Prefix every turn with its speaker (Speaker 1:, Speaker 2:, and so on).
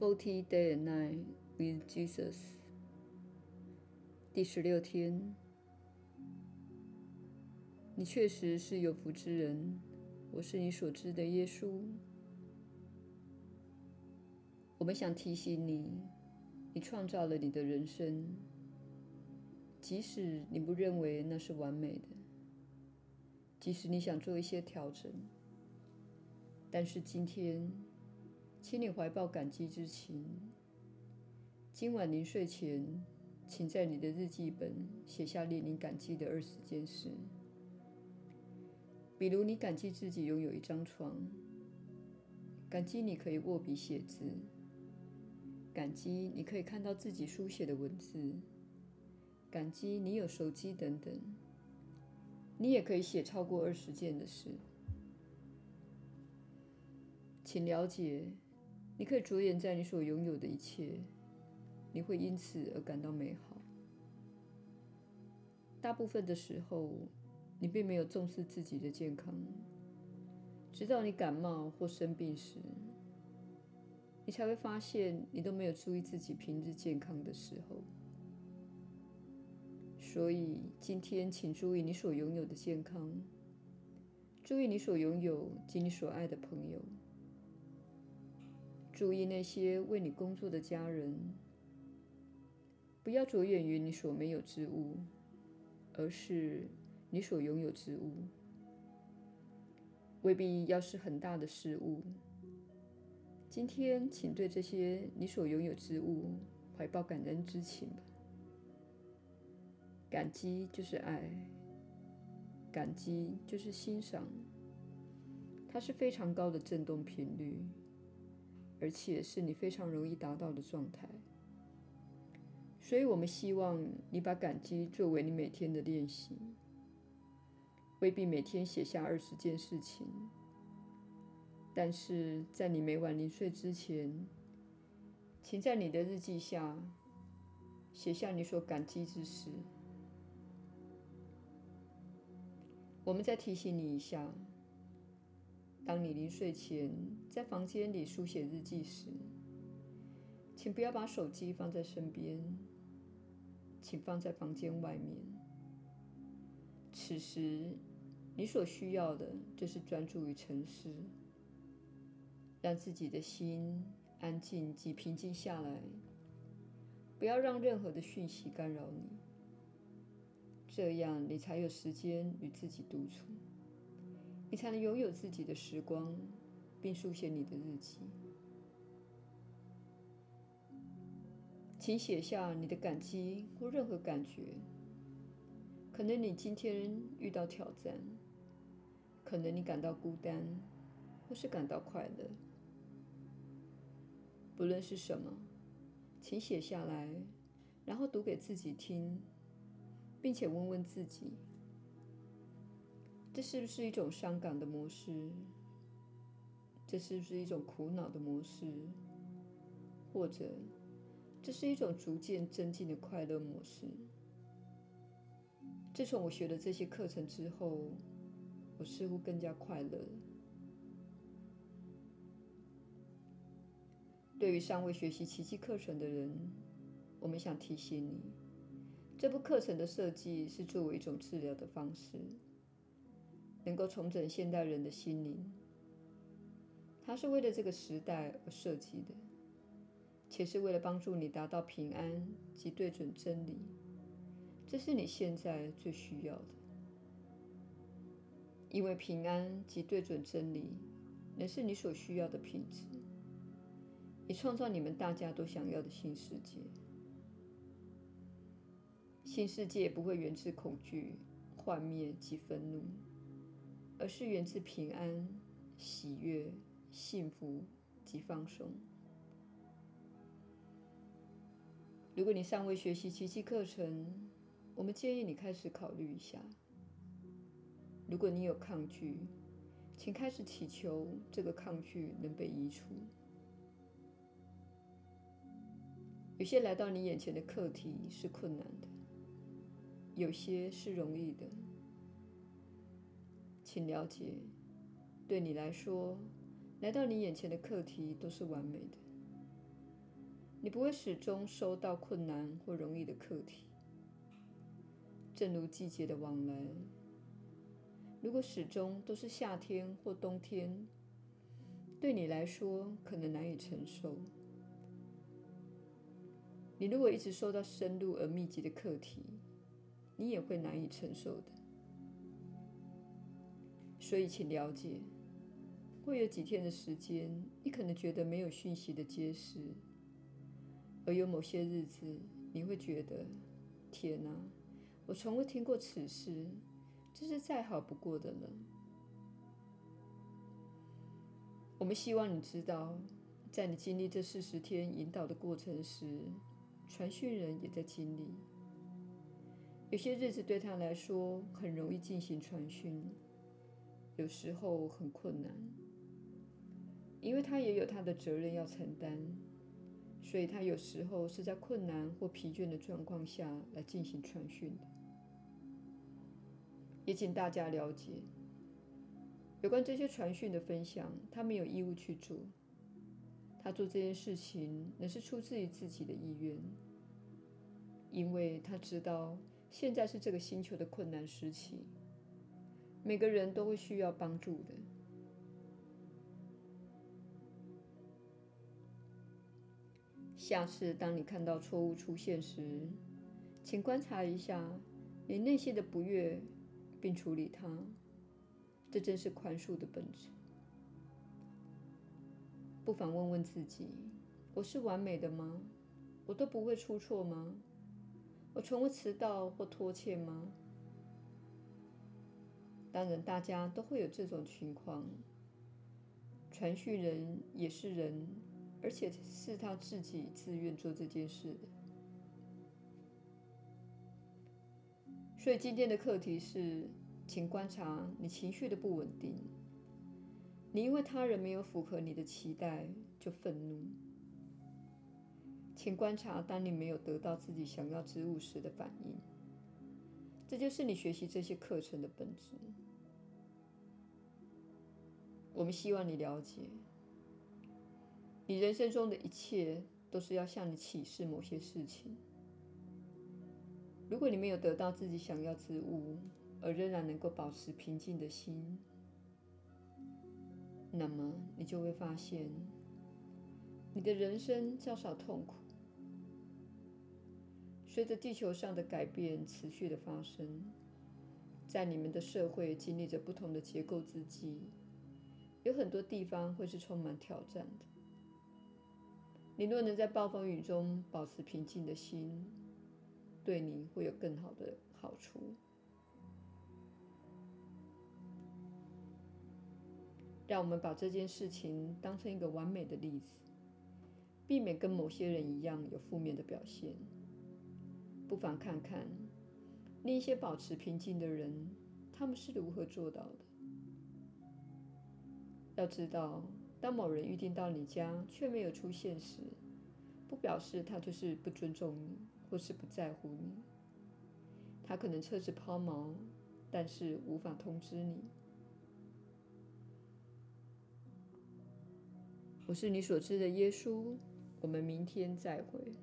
Speaker 1: Forty Day and Night with Jesus，第十六天。你确实是有福之人，我是你所知的耶稣。我们想提醒你，你创造了你的人生，即使你不认为那是完美的，即使你想做一些调整，但是今天，请你怀抱感激之情。今晚临睡前，请在你的日记本写下令你感激的二十件事。比如，你感激自己拥有一张床，感激你可以握笔写字，感激你可以看到自己书写的文字，感激你有手机等等。你也可以写超过二十件的事。请了解，你可以着眼在你所拥有的一切，你会因此而感到美好。大部分的时候，你并没有重视自己的健康，直到你感冒或生病时，你才会发现你都没有注意自己平日健康的时候。所以今天，请注意你所拥有的健康，注意你所拥有及你所爱的朋友，注意那些为你工作的家人。不要着眼于你所没有之物，而是。你所拥有之物，未必要是很大的事物。今天，请对这些你所拥有之物怀抱感恩之情吧。感激就是爱，感激就是欣赏。它是非常高的振动频率，而且是你非常容易达到的状态。所以我们希望你把感激作为你每天的练习。未必每天写下二十件事情，但是在你每晚临睡之前，请在你的日记下写下你所感激之事。我们再提醒你一下：当你临睡前在房间里书写日记时，请不要把手机放在身边，请放在房间外面。此时。你所需要的就是专注于沉思，让自己的心安静及平静下来，不要让任何的讯息干扰你，这样你才有时间与自己独处，你才能拥有自己的时光，并书写你的日记。请写下你的感激或任何感觉，可能你今天遇到挑战。可能你感到孤单，或是感到快乐，不论是什么，请写下来，然后读给自己听，并且问问自己：这是不是一种伤感的模式？这是不是一种苦恼的模式？或者，这是一种逐渐增进的快乐模式？自从我学了这些课程之后，我似乎更加快乐。对于尚未学习奇迹课程的人，我们想提醒你，这部课程的设计是作为一种治疗的方式，能够重整现代人的心灵。它是为了这个时代而设计的，且是为了帮助你达到平安及对准真理。这是你现在最需要的。因为平安及对准真理，乃是你所需要的品质，以创造你们大家都想要的新世界。新世界不会源自恐惧、幻灭及愤怒，而是源自平安、喜悦、幸福及放松。如果你尚未学习奇迹课程，我们建议你开始考虑一下。如果你有抗拒，请开始祈求这个抗拒能被移除。有些来到你眼前的课题是困难的，有些是容易的。请了解，对你来说，来到你眼前的课题都是完美的。你不会始终收到困难或容易的课题。正如季节的往来，如果始终都是夏天或冬天，对你来说可能难以承受。你如果一直受到深入而密集的课题，你也会难以承受的。所以，请了解，会有几天的时间，你可能觉得没有讯息的揭示，而有某些日子，你会觉得，天哪！我从未听过此事，这是再好不过的了。我们希望你知道，在你经历这四十天引导的过程时，传讯人也在经历。有些日子对他来说很容易进行传讯，有时候很困难，因为他也有他的责任要承担，所以他有时候是在困难或疲倦的状况下来进行传讯的。也请大家了解，有关这些传讯的分享，他没有义务去做。他做这件事情，那是出自于自己的意愿，因为他知道现在是这个星球的困难时期，每个人都会需要帮助的。下次当你看到错误出现时，请观察一下你内心的不悦。并处理它，这正是宽恕的本质。不妨问问自己：我是完美的吗？我都不会出错吗？我从未迟到或拖欠吗？当然，大家都会有这种情况。传讯人也是人，而且是他自己自愿做这件事的。所以今天的课题是，请观察你情绪的不稳定。你因为他人没有符合你的期待就愤怒。请观察当你没有得到自己想要之物时的反应。这就是你学习这些课程的本质。我们希望你了解，你人生中的一切都是要向你启示某些事情。如果你没有得到自己想要之物，而仍然能够保持平静的心，那么你就会发现，你的人生较少痛苦。随着地球上的改变持续的发生，在你们的社会经历着不同的结构之际，有很多地方会是充满挑战的。你若能在暴风雨中保持平静的心，对你会有更好的好处。让我们把这件事情当成一个完美的例子，避免跟某些人一样有负面的表现。不妨看看另一些保持平静的人，他们是如何做到的。要知道，当某人预定到你家却没有出现时，不表示他就是不尊重你。或是不在乎你，他可能车子抛锚，但是无法通知你。我是你所知的耶稣，我们明天再会。